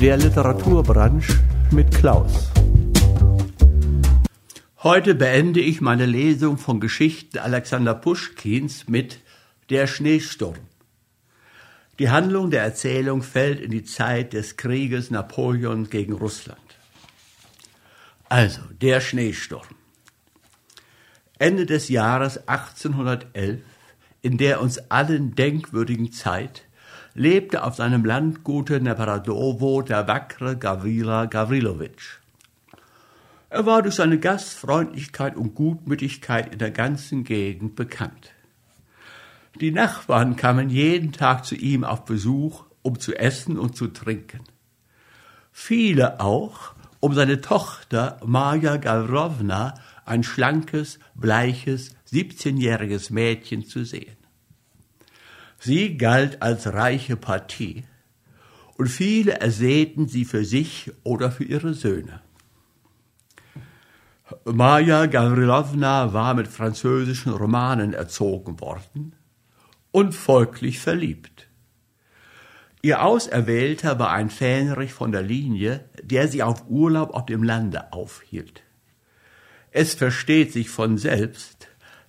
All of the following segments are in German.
Der Literaturbranche mit Klaus. Heute beende ich meine Lesung von Geschichten Alexander Puschkins mit Der Schneesturm. Die Handlung der Erzählung fällt in die Zeit des Krieges Napoleons gegen Russland. Also, der Schneesturm. Ende des Jahres 1811, in der uns allen denkwürdigen Zeit, lebte auf seinem Landgute Nebradovo der wackere Gavrila Gavrilowitsch. Er war durch seine Gastfreundlichkeit und Gutmütigkeit in der ganzen Gegend bekannt. Die Nachbarn kamen jeden Tag zu ihm auf Besuch, um zu essen und zu trinken. Viele auch, um seine Tochter Maja Gavrovna, ein schlankes, bleiches, siebzehnjähriges Mädchen zu sehen. Sie galt als reiche Partie, und viele ersäten sie für sich oder für ihre Söhne. Maja Gavrilovna war mit französischen Romanen erzogen worden und folglich verliebt. Ihr Auserwählter war ein Fähnrich von der Linie, der sie auf Urlaub auf dem Lande aufhielt. Es versteht sich von selbst,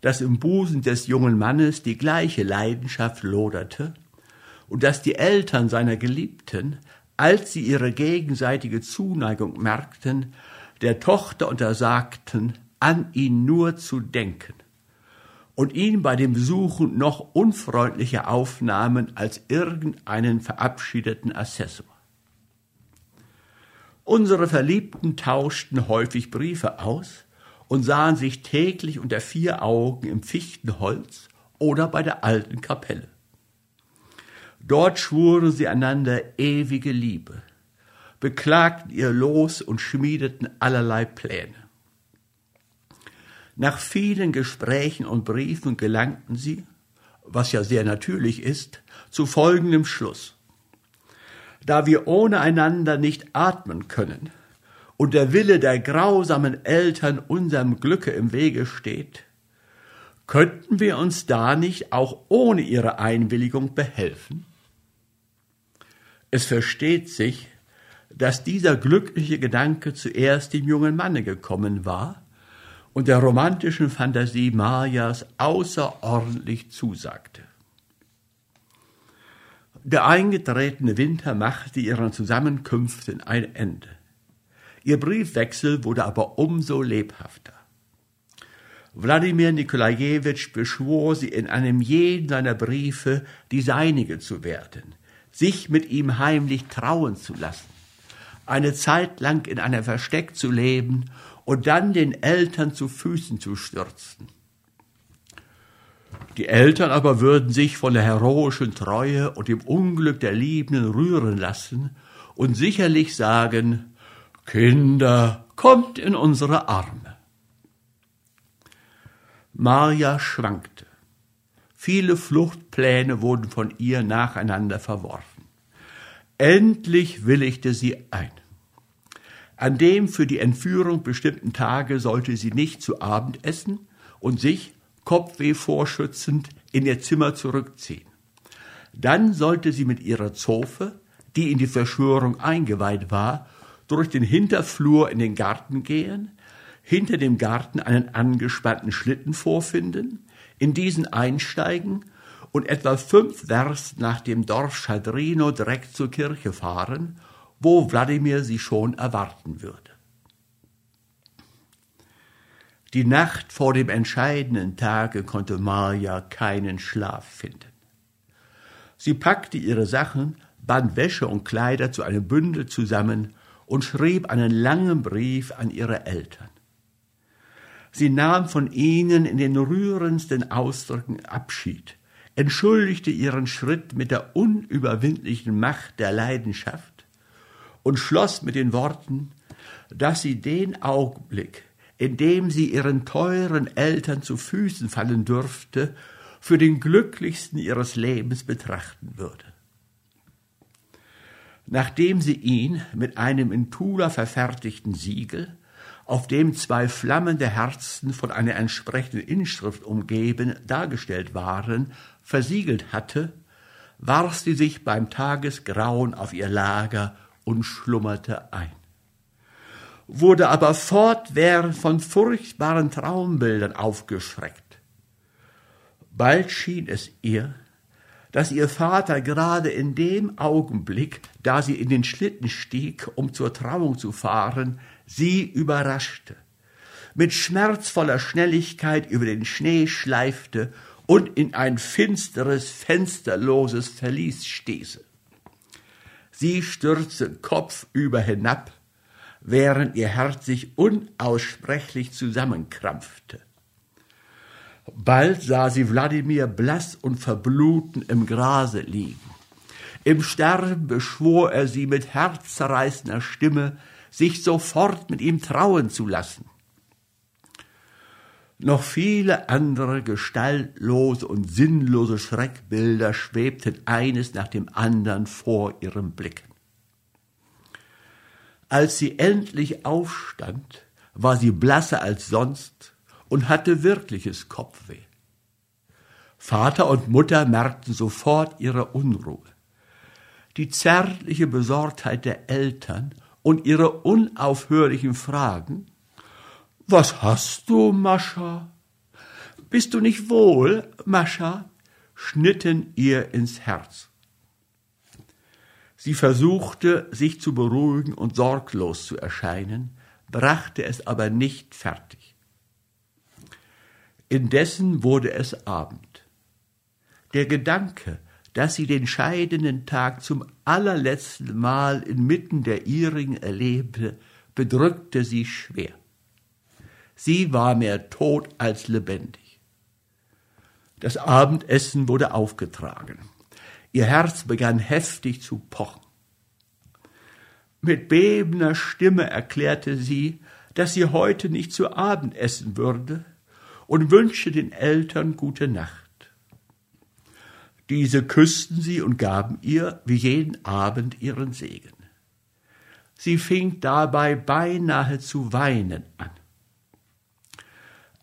dass im Busen des jungen Mannes die gleiche Leidenschaft loderte und dass die Eltern seiner Geliebten, als sie ihre gegenseitige Zuneigung merkten, der Tochter untersagten, an ihn nur zu denken und ihn bei dem Besuchen noch unfreundlicher aufnahmen als irgendeinen verabschiedeten Assessor. Unsere Verliebten tauschten häufig Briefe aus und sahen sich täglich unter vier Augen im Fichtenholz oder bei der alten Kapelle. Dort schwuren sie einander ewige Liebe, beklagten ihr Los und schmiedeten allerlei Pläne. Nach vielen Gesprächen und Briefen gelangten sie, was ja sehr natürlich ist, zu folgendem Schluss. Da wir ohne einander nicht atmen können und der Wille der grausamen Eltern unserem Glücke im Wege steht, könnten wir uns da nicht auch ohne ihre Einwilligung behelfen? Es versteht sich, dass dieser glückliche Gedanke zuerst dem jungen Manne gekommen war und der romantischen Fantasie Mayas außerordentlich zusagte. Der eingetretene Winter machte ihren Zusammenkünften ein Ende. Ihr Briefwechsel wurde aber umso lebhafter. Wladimir Nikolajewitsch beschwor sie in einem jeden seiner Briefe, die seinige zu werden, sich mit ihm heimlich trauen zu lassen, eine Zeit lang in einer Versteck zu leben und dann den Eltern zu Füßen zu stürzen. Die Eltern aber würden sich von der heroischen Treue und dem Unglück der Liebenden rühren lassen und sicherlich sagen, Kinder, kommt in unsere Arme. Maria schwankte. Viele Fluchtpläne wurden von ihr nacheinander verworfen. Endlich willigte sie ein. An dem für die Entführung bestimmten Tage sollte sie nicht zu Abend essen und sich, Kopfweh vorschützend, in ihr Zimmer zurückziehen. Dann sollte sie mit ihrer Zofe, die in die Verschwörung eingeweiht war, durch den Hinterflur in den Garten gehen, hinter dem Garten einen angespannten Schlitten vorfinden, in diesen einsteigen und etwa fünf Werst nach dem Dorf Schadrino direkt zur Kirche fahren, wo Wladimir sie schon erwarten würde. Die Nacht vor dem entscheidenden Tage konnte Maja keinen Schlaf finden. Sie packte ihre Sachen, band Wäsche und Kleider zu einem Bündel zusammen und schrieb einen langen Brief an ihre Eltern. Sie nahm von ihnen in den rührendsten Ausdrücken Abschied, entschuldigte ihren Schritt mit der unüberwindlichen Macht der Leidenschaft und schloss mit den Worten, dass sie den Augenblick, in dem sie ihren teuren Eltern zu Füßen fallen dürfte, für den glücklichsten ihres Lebens betrachten würde. Nachdem sie ihn mit einem in Tula verfertigten Siegel auf dem zwei flammende Herzen von einer entsprechenden Inschrift umgeben dargestellt waren, versiegelt hatte, warf sie sich beim Tagesgrauen auf ihr Lager und schlummerte ein, wurde aber fortwährend von furchtbaren Traumbildern aufgeschreckt. Bald schien es ihr, dass ihr Vater gerade in dem Augenblick, da sie in den Schlitten stieg, um zur Trauung zu fahren, sie überraschte, mit schmerzvoller Schnelligkeit über den Schnee schleifte und in ein finsteres, fensterloses Verlies stieße. Sie stürzte kopfüber hinab, während ihr Herz sich unaussprechlich zusammenkrampfte. Bald sah sie Wladimir blass und verbluten im Grase liegen. Im Sterben beschwor er sie mit herzzerreißender Stimme, sich sofort mit ihm trauen zu lassen. Noch viele andere gestaltlose und sinnlose Schreckbilder schwebten eines nach dem andern vor ihrem Blicken. Als sie endlich aufstand, war sie blasser als sonst und hatte wirkliches Kopfweh. Vater und Mutter merkten sofort ihre Unruhe. Die zärtliche Besorgtheit der Eltern und ihre unaufhörlichen Fragen Was hast du, Mascha? Bist du nicht wohl, Mascha? schnitten ihr ins Herz. Sie versuchte, sich zu beruhigen und sorglos zu erscheinen, brachte es aber nicht fertig. Indessen wurde es Abend. Der Gedanke, dass sie den scheidenden Tag zum allerletzten Mal inmitten der ihrigen erlebte, bedrückte sie schwer. Sie war mehr tot als lebendig. Das Abendessen wurde aufgetragen. Ihr Herz begann heftig zu pochen. Mit bebender Stimme erklärte sie, dass sie heute nicht zu Abend essen würde, und wünschte den Eltern gute Nacht. Diese küssten sie und gaben ihr wie jeden Abend ihren Segen. Sie fing dabei beinahe zu weinen an.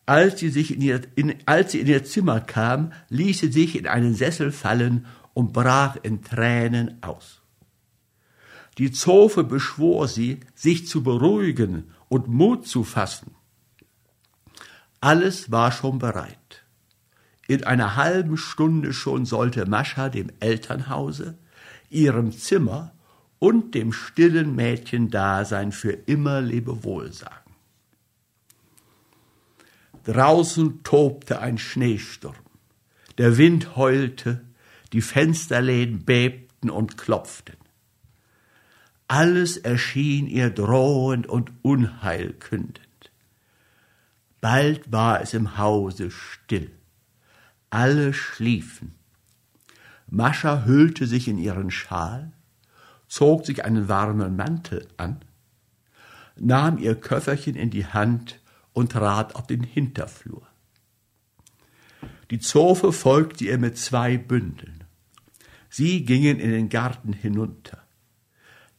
Als sie, sich in ihr, in, als sie in ihr Zimmer kam, ließ sie sich in einen Sessel fallen und brach in Tränen aus. Die Zofe beschwor sie, sich zu beruhigen und Mut zu fassen. Alles war schon bereit. In einer halben Stunde schon sollte Mascha dem Elternhause, ihrem Zimmer und dem stillen Mädchendasein für immer Lebewohl sagen. Draußen tobte ein Schneesturm. Der Wind heulte, die Fensterläden bebten und klopften. Alles erschien ihr drohend und unheilkündend. Bald war es im Hause still. Alle schliefen. Mascha hüllte sich in ihren Schal, zog sich einen warmen Mantel an, nahm ihr Köfferchen in die Hand und trat auf den Hinterflur. Die Zofe folgte ihr mit zwei Bündeln. Sie gingen in den Garten hinunter.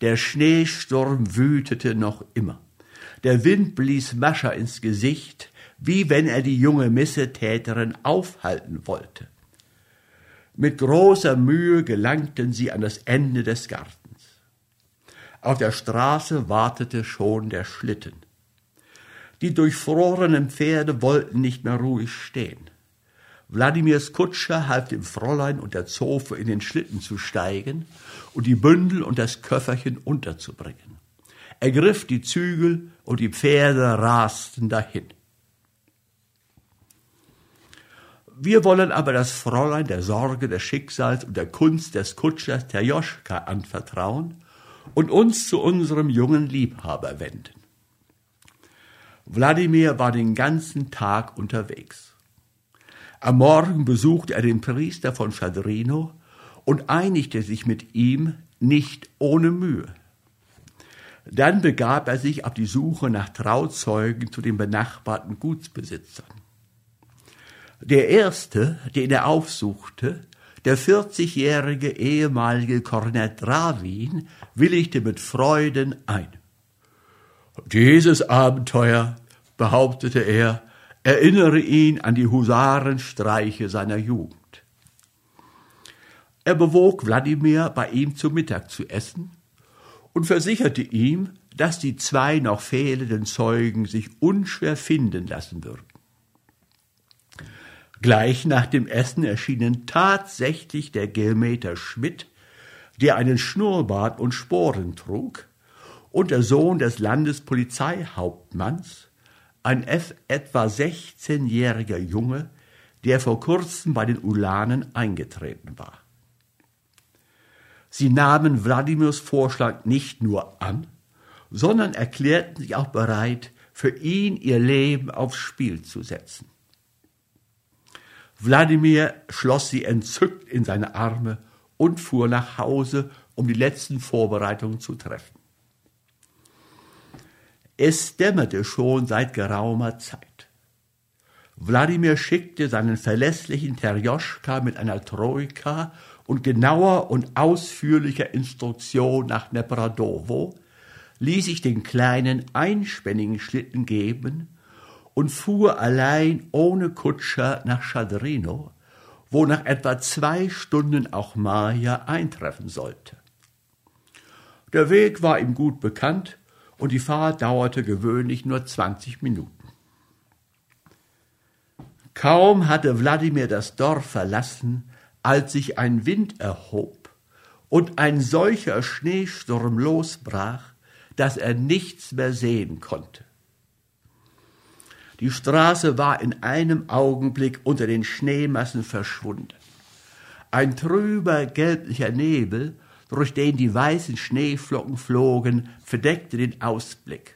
Der Schneesturm wütete noch immer. Der Wind blies Mascha ins Gesicht, wie wenn er die junge Missetäterin aufhalten wollte. Mit großer Mühe gelangten sie an das Ende des Gartens. Auf der Straße wartete schon der Schlitten. Die durchfrorenen Pferde wollten nicht mehr ruhig stehen. Wladimirs Kutscher half dem Fräulein und der Zofe in den Schlitten zu steigen und die Bündel und das Köfferchen unterzubringen. Er griff die Zügel und die Pferde rasten dahin. Wir wollen aber das Fräulein der Sorge, des Schicksals und der Kunst des Kutschers Terjoschka anvertrauen und uns zu unserem jungen Liebhaber wenden. Wladimir war den ganzen Tag unterwegs. Am Morgen besuchte er den Priester von Schadrino und einigte sich mit ihm nicht ohne Mühe. Dann begab er sich auf die Suche nach Trauzeugen zu den benachbarten Gutsbesitzern. Der erste, den er aufsuchte, der 40-jährige ehemalige Kornett Dravin, willigte mit Freuden ein. Dieses Abenteuer, behauptete er, erinnere ihn an die Husarenstreiche seiner Jugend. Er bewog Wladimir, bei ihm zu Mittag zu essen, und versicherte ihm, dass die zwei noch fehlenden Zeugen sich unschwer finden lassen würden. Gleich nach dem Essen erschienen tatsächlich der Geometer Schmidt, der einen Schnurrbart und Sporen trug, und der Sohn des Landespolizeihauptmanns, ein etwa 16-jähriger Junge, der vor kurzem bei den Ulanen eingetreten war. Sie nahmen Wladimirs Vorschlag nicht nur an, sondern erklärten sich auch bereit, für ihn ihr Leben aufs Spiel zu setzen. Wladimir schloss sie entzückt in seine Arme und fuhr nach Hause, um die letzten Vorbereitungen zu treffen. Es dämmerte schon seit geraumer Zeit. Wladimir schickte seinen verlässlichen Terjoschka mit einer Troika und genauer und ausführlicher Instruktion nach Nepradovo, ließ sich den kleinen einspännigen Schlitten geben und fuhr allein ohne Kutscher nach Schadrino, wo nach etwa zwei Stunden auch Maja eintreffen sollte. Der Weg war ihm gut bekannt und die Fahrt dauerte gewöhnlich nur zwanzig Minuten. Kaum hatte Wladimir das Dorf verlassen, als sich ein Wind erhob und ein solcher Schneesturm losbrach, dass er nichts mehr sehen konnte. Die Straße war in einem Augenblick unter den Schneemassen verschwunden. Ein trüber gelblicher Nebel, durch den die weißen Schneeflocken flogen, verdeckte den Ausblick.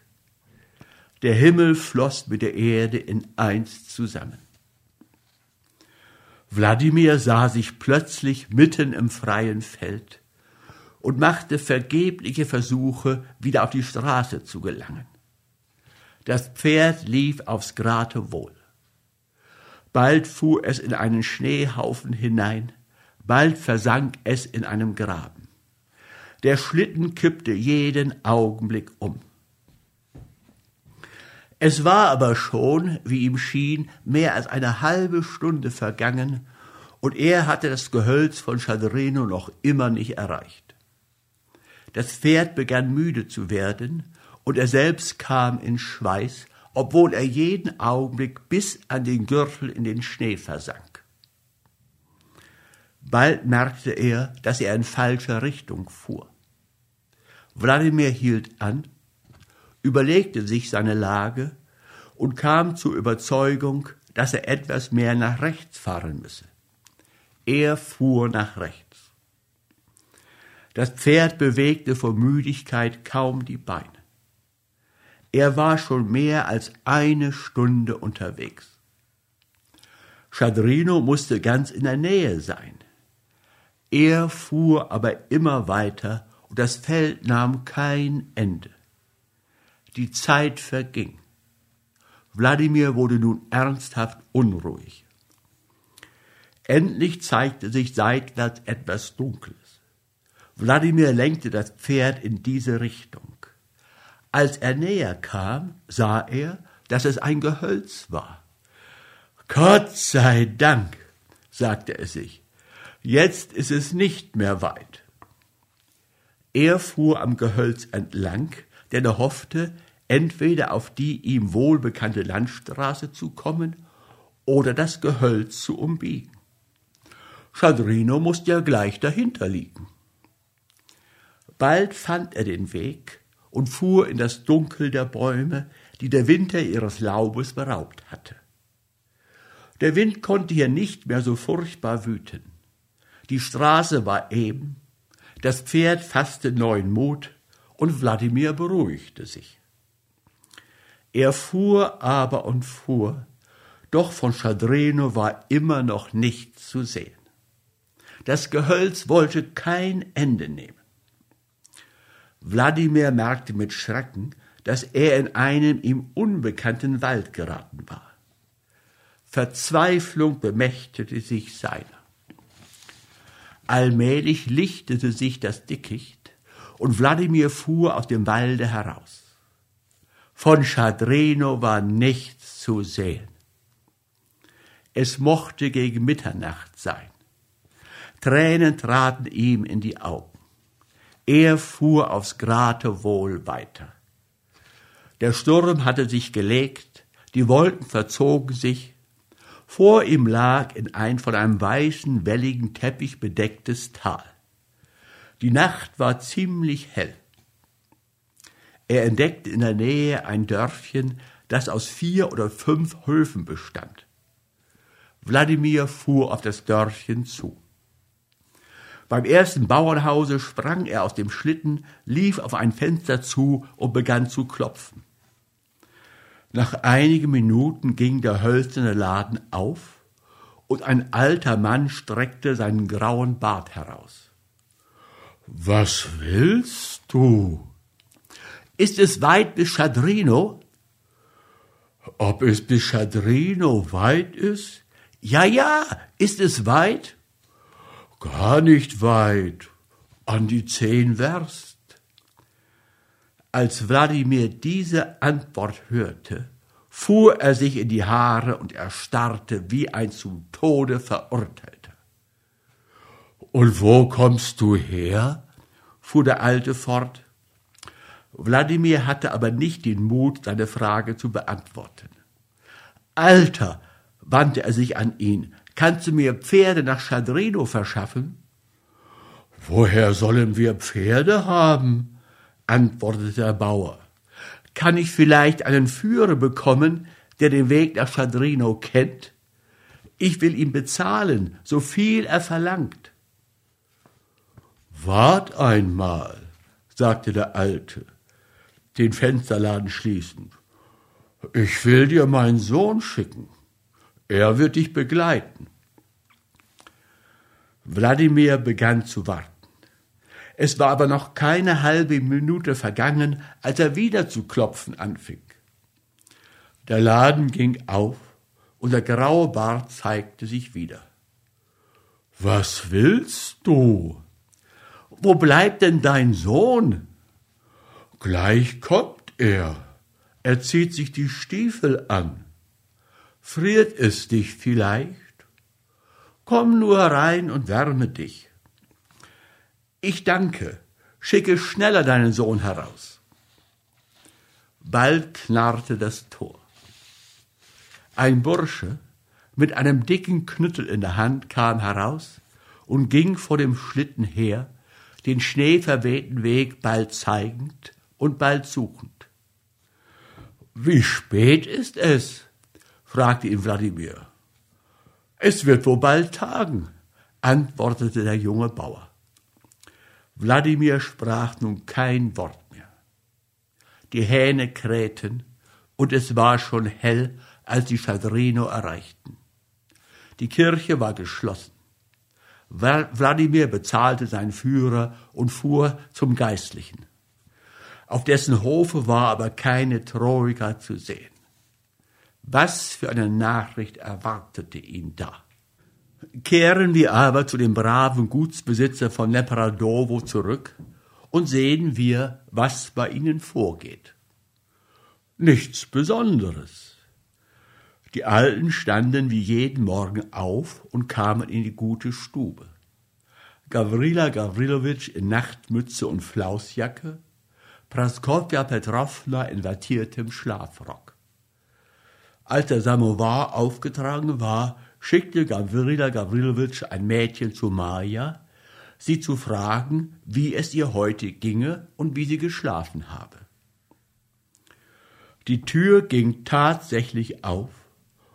Der Himmel floss mit der Erde in eins zusammen. Wladimir sah sich plötzlich mitten im freien Feld und machte vergebliche Versuche, wieder auf die Straße zu gelangen. Das Pferd lief aufs Geratewohl. Bald fuhr es in einen Schneehaufen hinein, bald versank es in einem Graben. Der Schlitten kippte jeden Augenblick um. Es war aber schon, wie ihm schien, mehr als eine halbe Stunde vergangen, und er hatte das Gehölz von Schadrino noch immer nicht erreicht. Das Pferd begann müde zu werden, und er selbst kam in Schweiß, obwohl er jeden Augenblick bis an den Gürtel in den Schnee versank. Bald merkte er, dass er in falscher Richtung fuhr. Wladimir hielt an überlegte sich seine Lage und kam zur Überzeugung, dass er etwas mehr nach rechts fahren müsse. Er fuhr nach rechts. Das Pferd bewegte vor Müdigkeit kaum die Beine. Er war schon mehr als eine Stunde unterwegs. Schadrino musste ganz in der Nähe sein. Er fuhr aber immer weiter und das Feld nahm kein Ende. Die Zeit verging. Wladimir wurde nun ernsthaft unruhig. Endlich zeigte sich seitwärts etwas Dunkles. Wladimir lenkte das Pferd in diese Richtung. Als er näher kam, sah er, dass es ein Gehölz war. Gott sei Dank, sagte er sich, jetzt ist es nicht mehr weit. Er fuhr am Gehölz entlang, denn er hoffte, entweder auf die ihm wohlbekannte Landstraße zu kommen oder das Gehölz zu umbiegen. Schadrino musste ja gleich dahinter liegen. Bald fand er den Weg und fuhr in das Dunkel der Bäume, die der Winter ihres Laubes beraubt hatte. Der Wind konnte hier nicht mehr so furchtbar wüten. Die Straße war eben, das Pferd fasste neuen Mut und Wladimir beruhigte sich. Er fuhr aber und fuhr, doch von Schadreno war immer noch nichts zu sehen. Das Gehölz wollte kein Ende nehmen. Wladimir merkte mit Schrecken, dass er in einen ihm unbekannten Wald geraten war. Verzweiflung bemächtigte sich seiner. Allmählich lichtete sich das Dickicht und Wladimir fuhr aus dem Walde heraus. Von Schadreno war nichts zu sehen. Es mochte gegen Mitternacht sein. Tränen traten ihm in die Augen. Er fuhr aufs Geratewohl weiter. Der Sturm hatte sich gelegt, die Wolken verzogen sich, vor ihm lag in ein von einem weißen, welligen Teppich bedecktes Tal. Die Nacht war ziemlich hell. Er entdeckte in der Nähe ein Dörfchen, das aus vier oder fünf Höfen bestand. Wladimir fuhr auf das Dörfchen zu. Beim ersten Bauernhause sprang er aus dem Schlitten, lief auf ein Fenster zu und begann zu klopfen. Nach einigen Minuten ging der hölzerne Laden auf und ein alter Mann streckte seinen grauen Bart heraus. Was willst du? Ist es weit bis Schadrino? Ob es bis Schadrino weit ist? Ja, ja, ist es weit? Gar nicht weit, an die zehn Werst. Als Wladimir diese Antwort hörte, fuhr er sich in die Haare und erstarrte wie ein zum Tode Verurteilter. Und wo kommst du her? fuhr der Alte fort. Wladimir hatte aber nicht den Mut, seine Frage zu beantworten. Alter, wandte er sich an ihn, kannst du mir Pferde nach Schadrino verschaffen? Woher sollen wir Pferde haben? antwortete der Bauer. Kann ich vielleicht einen Führer bekommen, der den Weg nach Schadrino kennt? Ich will ihm bezahlen, so viel er verlangt. Wart einmal, sagte der Alte, den Fensterladen schließend. Ich will dir meinen Sohn schicken. Er wird dich begleiten. Wladimir begann zu warten. Es war aber noch keine halbe Minute vergangen, als er wieder zu klopfen anfing. Der Laden ging auf und der graue Bart zeigte sich wieder. Was willst du? Wo bleibt denn dein Sohn? Gleich kommt er. Er zieht sich die Stiefel an. Friert es dich vielleicht? Komm nur rein und wärme dich. Ich danke, schicke schneller deinen Sohn heraus. Bald knarrte das Tor. Ein Bursche mit einem dicken Knüttel in der Hand kam heraus und ging vor dem Schlitten her, den schneeverwehten Weg bald zeigend und bald suchend. Wie spät ist es? Fragte ihn Wladimir. Es wird wohl bald tagen, antwortete der junge Bauer. Wladimir sprach nun kein Wort mehr. Die Hähne krähten, und es war schon hell, als sie Schadrino erreichten. Die Kirche war geschlossen. Wladimir bezahlte seinen Führer und fuhr zum Geistlichen. Auf dessen Hofe war aber keine Troika zu sehen. Was für eine Nachricht erwartete ihn da? Kehren wir aber zu dem braven Gutsbesitzer von Nepradovo zurück und sehen wir, was bei ihnen vorgeht. Nichts Besonderes. Die Alten standen wie jeden Morgen auf und kamen in die gute Stube. Gavrila Gavrilowitsch in Nachtmütze und Flausjacke, Praskowja Petrovna in wattiertem Schlafrock. Als der Samovar aufgetragen war, schickte Gavrila Gavrilowitsch ein Mädchen zu Maja, sie zu fragen, wie es ihr heute ginge und wie sie geschlafen habe. Die Tür ging tatsächlich auf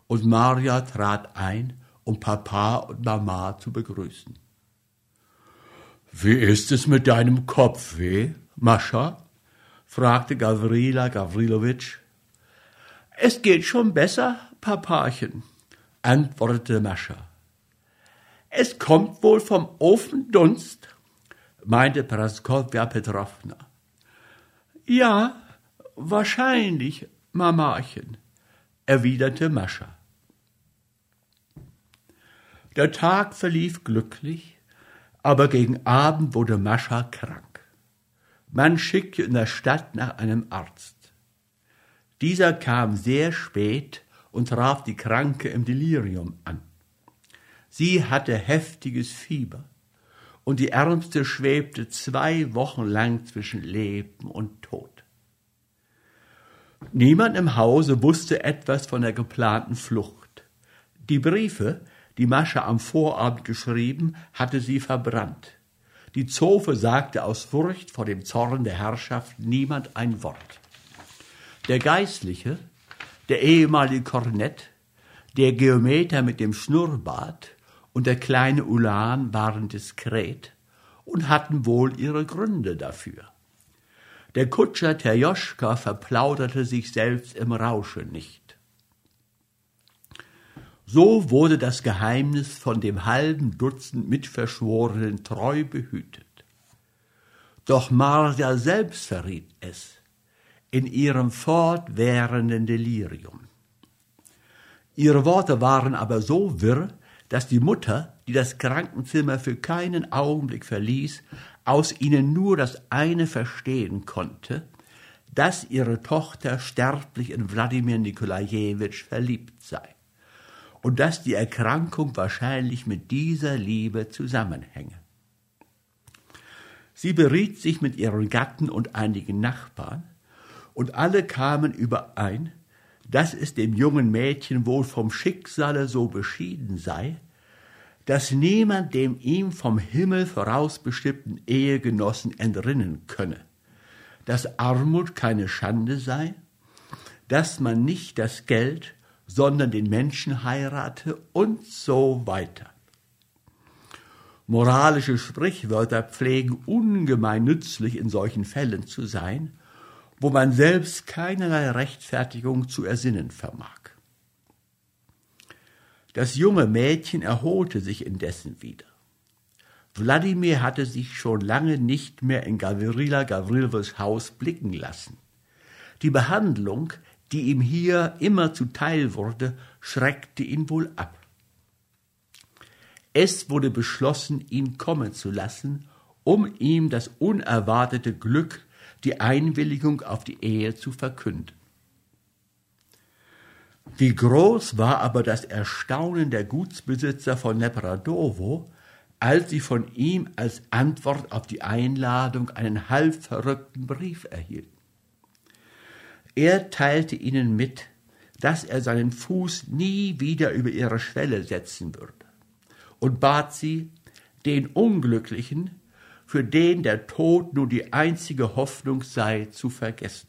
und Maria trat ein, um Papa und Mama zu begrüßen. Wie ist es mit deinem Kopfweh, Mascha? fragte Gavrila Gavrilowitsch. Es geht schon besser, Papachen, antwortete Mascha. Es kommt wohl vom Ofendunst, meinte Praskowja Petrovna. Ja, wahrscheinlich, Mamachen, erwiderte Mascha. Der Tag verlief glücklich, aber gegen Abend wurde Mascha krank. Man schickte in der Stadt nach einem Arzt. Dieser kam sehr spät und traf die Kranke im Delirium an. Sie hatte heftiges Fieber und die Ärmste schwebte zwei Wochen lang zwischen Leben und Tod. Niemand im Hause wusste etwas von der geplanten Flucht. Die Briefe, die Mascha am Vorabend geschrieben, hatte sie verbrannt. Die Zofe sagte aus Furcht vor dem Zorn der Herrschaft niemand ein Wort. Der Geistliche, der ehemalige Kornett, der Geometer mit dem Schnurrbart und der kleine Ulan waren diskret und hatten wohl ihre Gründe dafür. Der Kutscher Terjoschka verplauderte sich selbst im Rausche nicht. So wurde das Geheimnis von dem halben Dutzend Mitverschworenen treu behütet. Doch Marja selbst verriet es in ihrem fortwährenden Delirium. Ihre Worte waren aber so wirr, dass die Mutter, die das Krankenzimmer für keinen Augenblick verließ, aus ihnen nur das eine verstehen konnte, dass ihre Tochter sterblich in Wladimir Nikolajewitsch verliebt sei und dass die Erkrankung wahrscheinlich mit dieser Liebe zusammenhänge. Sie beriet sich mit ihren Gatten und einigen Nachbarn, und alle kamen überein, dass es dem jungen Mädchen wohl vom Schicksale so beschieden sei, dass niemand dem ihm vom Himmel vorausbestimmten Ehegenossen entrinnen könne, dass Armut keine Schande sei, dass man nicht das Geld, sondern den Menschen heirate und so weiter. Moralische Sprichwörter pflegen ungemein nützlich in solchen Fällen zu sein, wo man selbst keinerlei Rechtfertigung zu ersinnen vermag. Das junge Mädchen erholte sich indessen wieder. Wladimir hatte sich schon lange nicht mehr in Gavrila Gavrilows Haus blicken lassen. Die Behandlung, die ihm hier immer zuteil wurde, schreckte ihn wohl ab. Es wurde beschlossen, ihn kommen zu lassen, um ihm das unerwartete Glück, die Einwilligung auf die Ehe zu verkünden. Wie groß war aber das Erstaunen der Gutsbesitzer von Nepradovo, als sie von ihm als Antwort auf die Einladung einen halb verrückten Brief erhielten. Er teilte ihnen mit, dass er seinen Fuß nie wieder über ihre Schwelle setzen würde und bat sie, den Unglücklichen, für den der Tod nun die einzige Hoffnung sei, zu vergessen.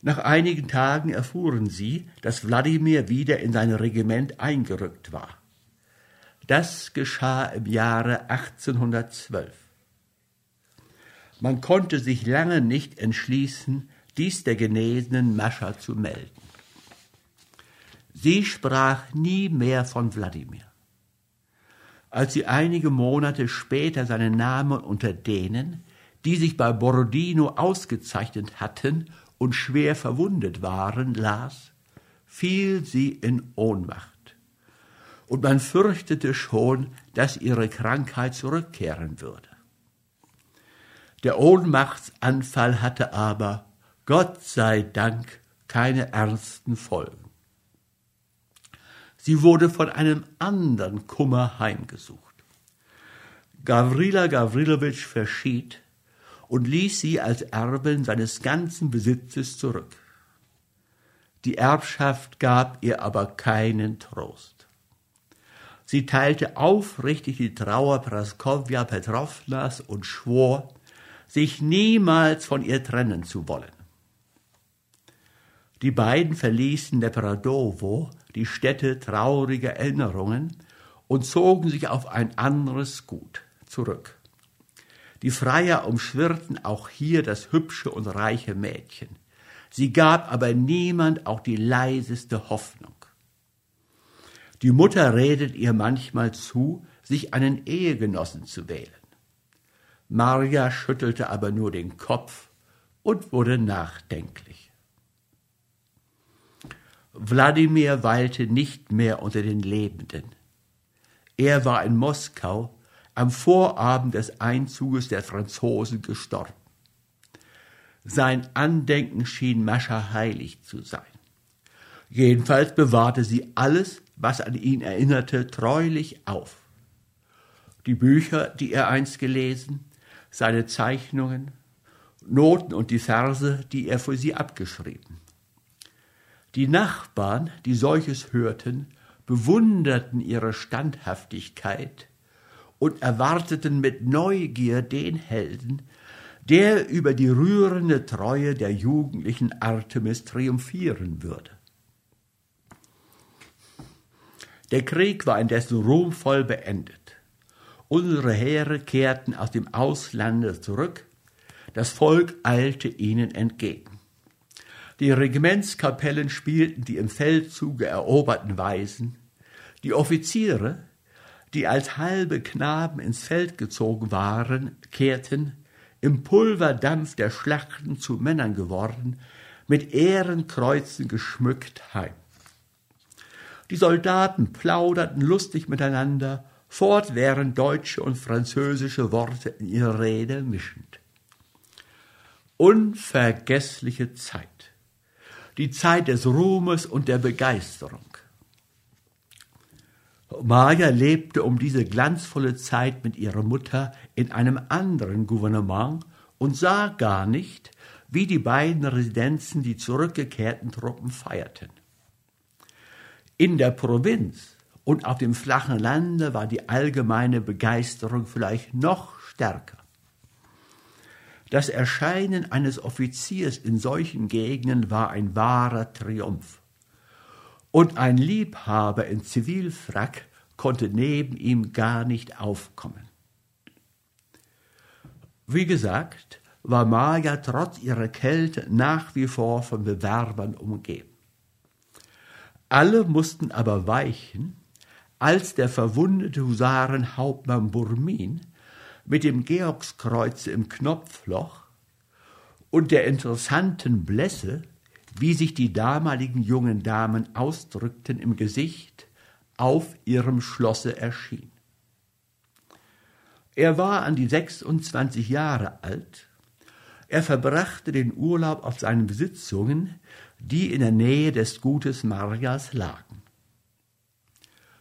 Nach einigen Tagen erfuhren sie, dass Wladimir wieder in sein Regiment eingerückt war. Das geschah im Jahre 1812. Man konnte sich lange nicht entschließen, dies der genesenen Mascha zu melden. Sie sprach nie mehr von Wladimir. Als sie einige Monate später seinen Namen unter denen, die sich bei Borodino ausgezeichnet hatten und schwer verwundet waren, las, fiel sie in Ohnmacht. Und man fürchtete schon, dass ihre Krankheit zurückkehren würde. Der Ohnmachtsanfall hatte aber, Gott sei Dank, keine ernsten Folgen. Sie wurde von einem anderen Kummer heimgesucht. Gavrila Gavrilowitsch verschied, und ließ sie als Erbin seines ganzen Besitzes zurück. Die Erbschaft gab ihr aber keinen Trost. Sie teilte aufrichtig die Trauer Praskowja Petrovnas und schwor, sich niemals von ihr trennen zu wollen. Die beiden verließen Nepradovo, die Stätte trauriger Erinnerungen, und zogen sich auf ein anderes Gut zurück. Die Freier umschwirrten auch hier das hübsche und reiche Mädchen. Sie gab aber niemand auch die leiseste Hoffnung. Die Mutter redet ihr manchmal zu, sich einen Ehegenossen zu wählen. Marja schüttelte aber nur den Kopf und wurde nachdenklich. Wladimir weilte nicht mehr unter den Lebenden. Er war in Moskau am Vorabend des Einzuges der Franzosen gestorben. Sein Andenken schien Mascha heilig zu sein. Jedenfalls bewahrte sie alles, was an ihn erinnerte, treulich auf. die Bücher, die er einst gelesen, seine Zeichnungen, Noten und die Verse, die er für sie abgeschrieben. Die Nachbarn, die solches hörten, bewunderten ihre Standhaftigkeit und erwarteten mit Neugier den Helden, der über die rührende Treue der jugendlichen Artemis triumphieren würde. Der Krieg war indessen ruhmvoll beendet. Unsere Heere kehrten aus dem Auslande zurück, das Volk eilte ihnen entgegen. Die Regimentskapellen spielten die im Feldzuge eroberten Weisen, die Offiziere, die als halbe Knaben ins Feld gezogen waren, kehrten, im Pulverdampf der Schlachten zu Männern geworden, mit Ehrenkreuzen geschmückt heim. Die Soldaten plauderten lustig miteinander, fortwährend deutsche und französische Worte in ihre Rede mischend. Unvergessliche Zeit. Die Zeit des Ruhmes und der Begeisterung. Maya lebte um diese glanzvolle Zeit mit ihrer Mutter in einem anderen Gouvernement und sah gar nicht, wie die beiden Residenzen die zurückgekehrten Truppen feierten. In der Provinz und auf dem flachen Lande war die allgemeine Begeisterung vielleicht noch stärker. Das Erscheinen eines Offiziers in solchen Gegenden war ein wahrer Triumph. Und ein Liebhaber in Zivilfrack konnte neben ihm gar nicht aufkommen. Wie gesagt, war Maya trotz ihrer Kälte nach wie vor von Bewerbern umgeben. Alle mussten aber weichen, als der verwundete Husarenhauptmann Burmin mit dem Georgskreuze im Knopfloch und der interessanten Blässe, wie sich die damaligen jungen Damen ausdrückten, im Gesicht auf ihrem Schlosse erschien. Er war an die 26 Jahre alt. Er verbrachte den Urlaub auf seinen Besitzungen, die in der Nähe des Gutes Marjas lagen.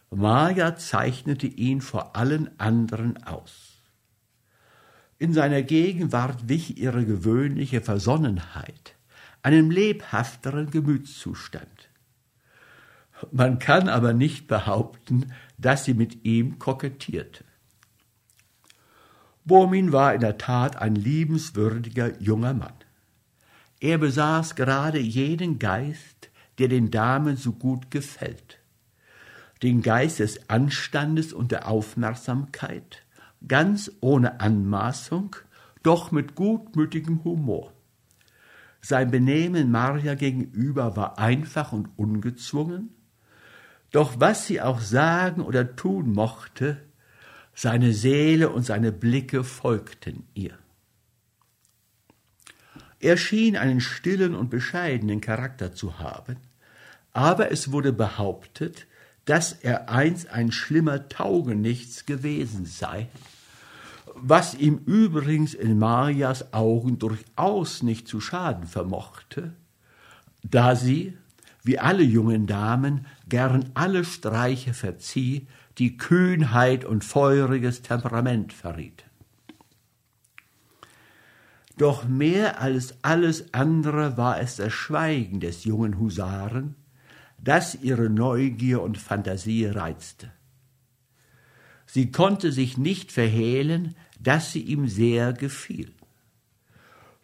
Marja zeichnete ihn vor allen anderen aus. In seiner Gegenwart wich ihre gewöhnliche Versonnenheit, einem lebhafteren Gemütszustand. Man kann aber nicht behaupten, dass sie mit ihm kokettierte. Bomin war in der Tat ein liebenswürdiger junger Mann. Er besaß gerade jenen Geist, der den Damen so gut gefällt. Den Geist des Anstandes und der Aufmerksamkeit, ganz ohne Anmaßung, doch mit gutmütigem Humor. Sein Benehmen Maria gegenüber war einfach und ungezwungen, doch was sie auch sagen oder tun mochte, seine Seele und seine Blicke folgten ihr. Er schien einen stillen und bescheidenen Charakter zu haben, aber es wurde behauptet, dass er einst ein schlimmer Taugenichts gewesen sei, was ihm übrigens in Marias Augen durchaus nicht zu schaden vermochte, da sie, wie alle jungen Damen, gern alle Streiche verzieh, die Kühnheit und feuriges Temperament verrieten. Doch mehr als alles andere war es das Schweigen des jungen Husaren, das ihre Neugier und Fantasie reizte. Sie konnte sich nicht verhehlen, dass sie ihm sehr gefiel.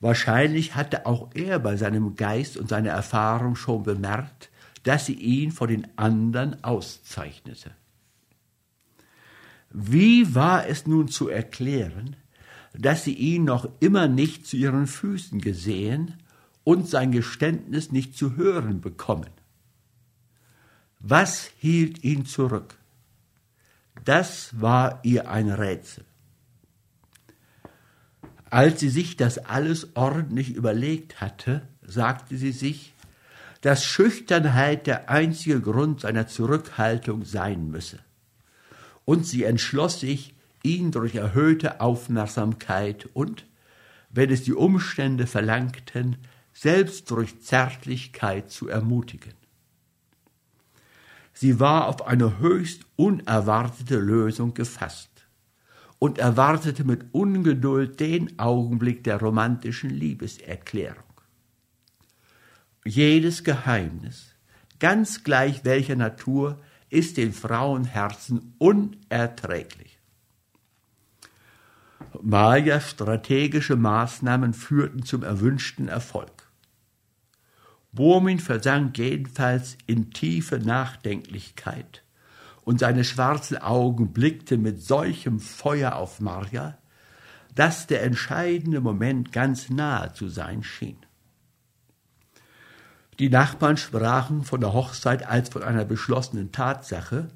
Wahrscheinlich hatte auch er bei seinem Geist und seiner Erfahrung schon bemerkt, dass sie ihn vor den anderen auszeichnete. Wie war es nun zu erklären, dass sie ihn noch immer nicht zu ihren Füßen gesehen und sein Geständnis nicht zu hören bekommen? Was hielt ihn zurück? Das war ihr ein Rätsel. Als sie sich das alles ordentlich überlegt hatte, sagte sie sich, dass Schüchternheit der einzige Grund seiner Zurückhaltung sein müsse. Und sie entschloss sich, ihn durch erhöhte Aufmerksamkeit und, wenn es die Umstände verlangten, selbst durch Zärtlichkeit zu ermutigen. Sie war auf eine höchst unerwartete Lösung gefasst. Und erwartete mit Ungeduld den Augenblick der romantischen Liebeserklärung. Jedes Geheimnis, ganz gleich welcher Natur, ist den Frauenherzen unerträglich. Mayas strategische Maßnahmen führten zum erwünschten Erfolg. Burmin versank jedenfalls in tiefe Nachdenklichkeit, und seine schwarzen Augen blickten mit solchem Feuer auf Marja, dass der entscheidende Moment ganz nahe zu sein schien. Die Nachbarn sprachen von der Hochzeit als von einer beschlossenen Tatsache,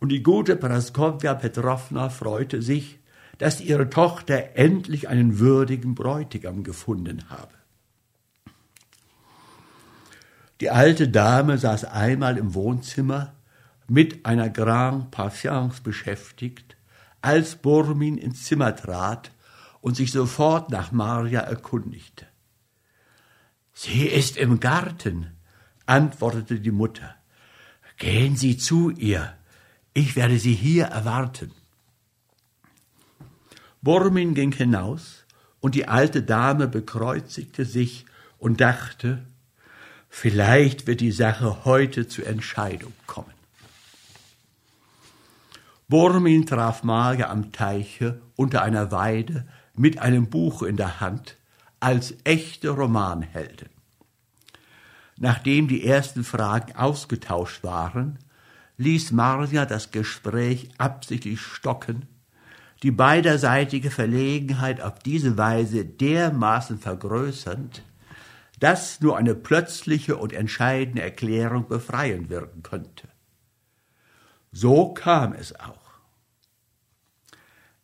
und die gute Praskowja Petrovna freute sich, dass ihre Tochter endlich einen würdigen Bräutigam gefunden habe. Die alte Dame saß einmal im Wohnzimmer mit einer Grand Patience beschäftigt, als Burmin ins Zimmer trat und sich sofort nach Maria erkundigte. Sie ist im Garten, antwortete die Mutter. Gehen Sie zu ihr, ich werde Sie hier erwarten. Burmin ging hinaus, und die alte Dame bekreuzigte sich und dachte, Vielleicht wird die Sache heute zur Entscheidung kommen. Burmin traf Marge am Teiche unter einer Weide mit einem Buch in der Hand als echte Romanheldin. Nachdem die ersten Fragen ausgetauscht waren, ließ Marja das Gespräch absichtlich stocken, die beiderseitige Verlegenheit auf diese Weise dermaßen vergrößernd, dass nur eine plötzliche und entscheidende Erklärung befreien wirken könnte. So kam es auch.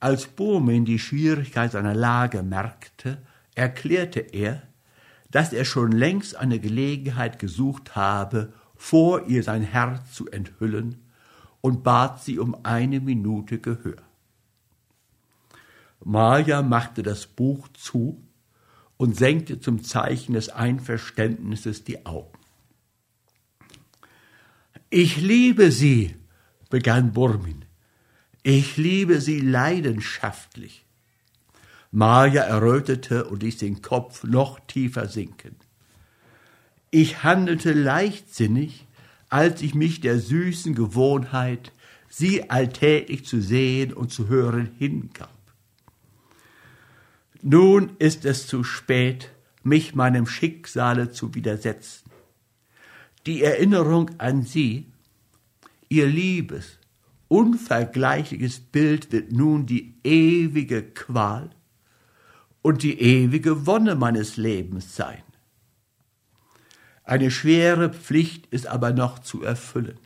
Als Burmin die Schwierigkeit seiner Lage merkte, erklärte er, dass er schon längst eine Gelegenheit gesucht habe, vor ihr sein Herz zu enthüllen, und bat sie um eine Minute Gehör. Maja machte das Buch zu und senkte zum Zeichen des Einverständnisses die Augen. Ich liebe sie, begann Burmin. Ich liebe sie leidenschaftlich. Maja errötete und ließ den Kopf noch tiefer sinken. Ich handelte leichtsinnig, als ich mich der süßen Gewohnheit, sie alltäglich zu sehen und zu hören, hingab. Nun ist es zu spät, mich meinem Schicksale zu widersetzen. Die Erinnerung an sie, ihr liebes, unvergleichliches Bild wird nun die ewige Qual und die ewige Wonne meines Lebens sein. Eine schwere Pflicht ist aber noch zu erfüllen.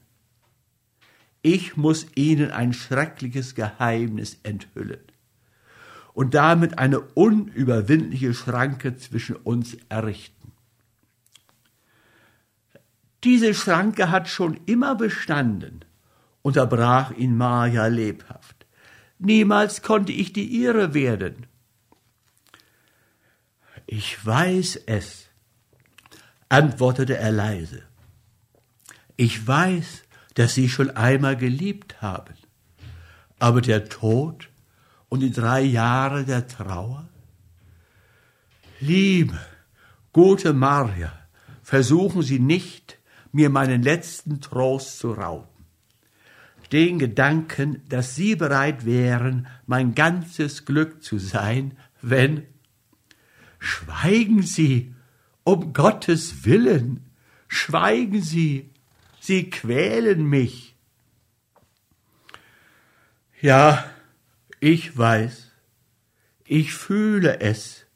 Ich muss Ihnen ein schreckliches Geheimnis enthüllen und damit eine unüberwindliche Schranke zwischen uns errichten. Diese Schranke hat schon immer bestanden, unterbrach ihn Maja lebhaft. Niemals konnte ich die ihre werden. Ich weiß es, antwortete er leise. Ich weiß, dass Sie schon einmal geliebt haben, aber der Tod und die drei Jahre der Trauer? Liebe, gute Maria, versuchen Sie nicht, mir meinen letzten Trost zu rauben. Den Gedanken, dass Sie bereit wären, mein ganzes Glück zu sein, wenn Schweigen Sie, um Gottes Willen, schweigen Sie, Sie quälen mich. Ja, ich weiß, ich fühle es,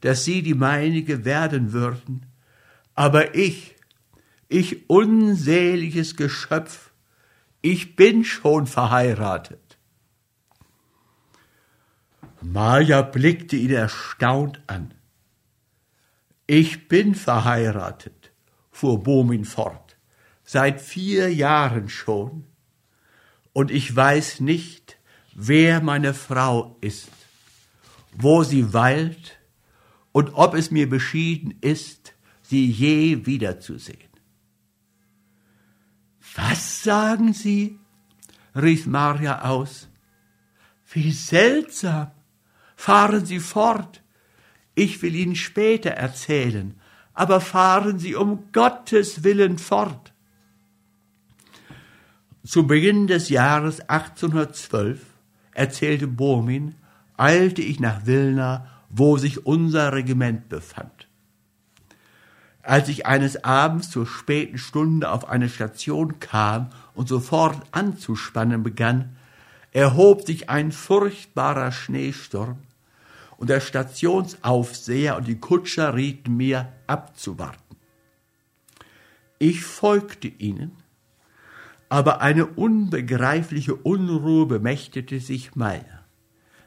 dass sie die meinige werden würden, aber ich, ich unseliges Geschöpf, ich bin schon verheiratet. Maja blickte ihn erstaunt an. Ich bin verheiratet, fuhr Bomin fort, seit vier Jahren schon, und ich weiß nicht, wer meine Frau ist, wo sie weilt und ob es mir beschieden ist, sie je wiederzusehen. Was sagen Sie? rief Maria aus. Wie seltsam. Fahren Sie fort. Ich will Ihnen später erzählen, aber fahren Sie um Gottes willen fort. Zu Beginn des Jahres 1812, erzählte Burmin, eilte ich nach Wilna, wo sich unser Regiment befand. Als ich eines Abends zur späten Stunde auf eine Station kam und sofort anzuspannen begann, erhob sich ein furchtbarer Schneesturm, und der Stationsaufseher und die Kutscher rieten mir abzuwarten. Ich folgte ihnen, aber eine unbegreifliche Unruhe bemächtigte sich meiner.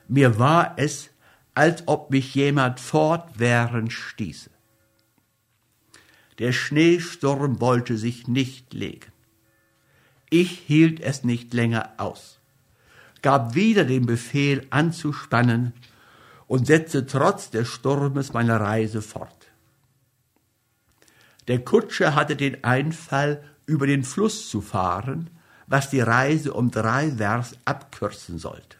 Mir war es, als ob mich jemand fortwährend stieße. Der Schneesturm wollte sich nicht legen. Ich hielt es nicht länger aus, gab wieder den Befehl anzuspannen und setzte trotz des Sturmes meine Reise fort. Der Kutscher hatte den Einfall, über den Fluss zu fahren, was die Reise um drei Vers abkürzen sollte.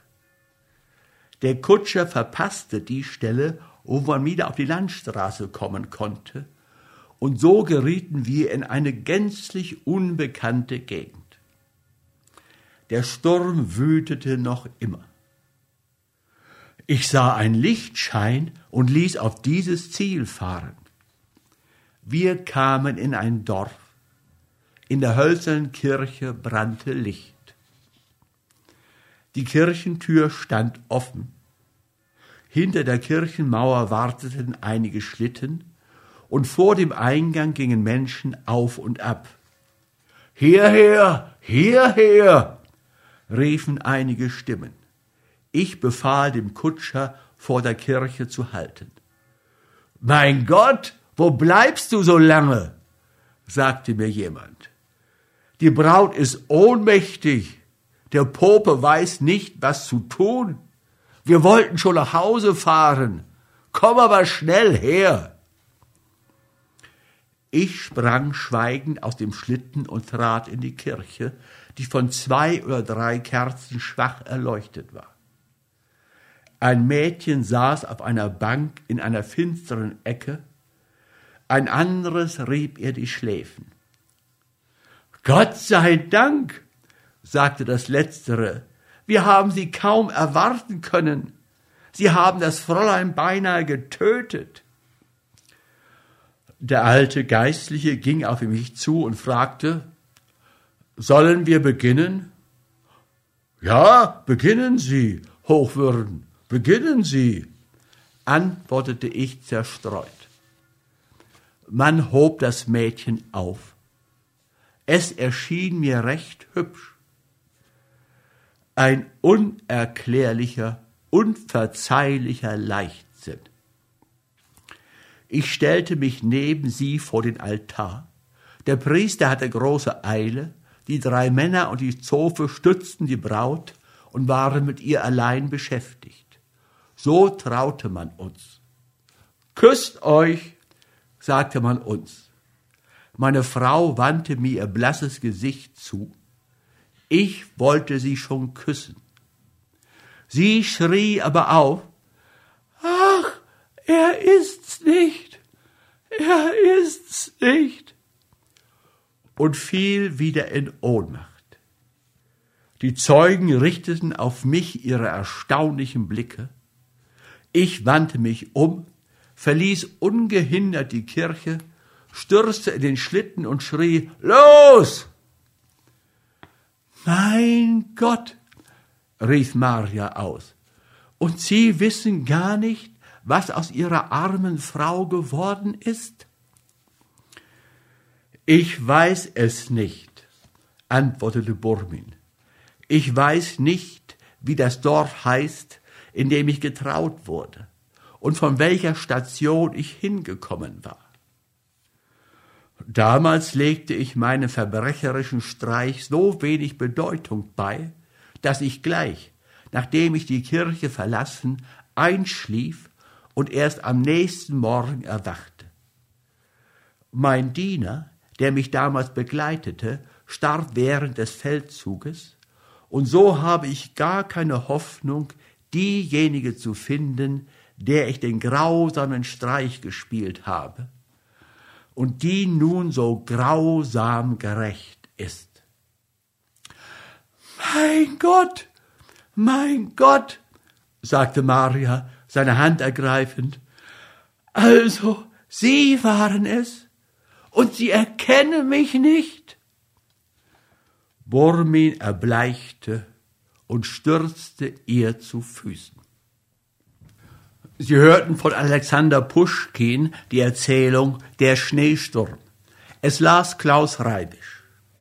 Der Kutscher verpasste die Stelle, wo man wieder auf die Landstraße kommen konnte, und so gerieten wir in eine gänzlich unbekannte Gegend. Der Sturm wütete noch immer. Ich sah ein Lichtschein und ließ auf dieses Ziel fahren. Wir kamen in ein Dorf. In der hölzernen Kirche brannte Licht. Die Kirchentür stand offen. Hinter der Kirchenmauer warteten einige Schlitten und vor dem Eingang gingen Menschen auf und ab. Hierher, hierher, riefen einige Stimmen. Ich befahl dem Kutscher, vor der Kirche zu halten. Mein Gott, wo bleibst du so lange? sagte mir jemand. Die Braut ist ohnmächtig. Der Pope weiß nicht, was zu tun. Wir wollten schon nach Hause fahren. Komm aber schnell her. Ich sprang schweigend aus dem Schlitten und trat in die Kirche, die von zwei oder drei Kerzen schwach erleuchtet war. Ein Mädchen saß auf einer Bank in einer finsteren Ecke, ein anderes rieb ihr die Schläfen. Gott sei Dank, sagte das Letztere, wir haben Sie kaum erwarten können. Sie haben das Fräulein beinahe getötet. Der alte Geistliche ging auf mich zu und fragte, Sollen wir beginnen? Ja, beginnen Sie, Hochwürden, beginnen Sie, antwortete ich zerstreut. Man hob das Mädchen auf. Es erschien mir recht hübsch. Ein unerklärlicher, unverzeihlicher Leichtsinn. Ich stellte mich neben sie vor den Altar. Der Priester hatte große Eile, die drei Männer und die Zofe stützten die Braut und waren mit ihr allein beschäftigt. So traute man uns. Küsst euch, sagte man uns. Meine Frau wandte mir ihr blasses Gesicht zu. Ich wollte sie schon küssen. Sie schrie aber auf, Ach, er ist's nicht, er ist's nicht und fiel wieder in Ohnmacht. Die Zeugen richteten auf mich ihre erstaunlichen Blicke. Ich wandte mich um, verließ ungehindert die Kirche, stürzte in den Schlitten und schrie Los! Mein Gott, rief Maria aus, und Sie wissen gar nicht, was aus Ihrer armen Frau geworden ist? Ich weiß es nicht, antwortete Burmin. Ich weiß nicht, wie das Dorf heißt, in dem ich getraut wurde und von welcher Station ich hingekommen war. Damals legte ich meinem verbrecherischen Streich so wenig Bedeutung bei, dass ich gleich, nachdem ich die Kirche verlassen, einschlief und erst am nächsten Morgen erwachte. Mein Diener, der mich damals begleitete, starb während des Feldzuges, Und so habe ich gar keine Hoffnung, diejenige zu finden, der ich den grausamen Streich gespielt habe und die nun so grausam gerecht ist. Mein Gott, mein Gott, sagte Maria, seine Hand ergreifend, also Sie waren es, und Sie erkennen mich nicht? Bormin erbleichte und stürzte ihr zu Füßen. Sie hörten von Alexander Puschkin die Erzählung Der Schneesturm. Es las Klaus Reibisch.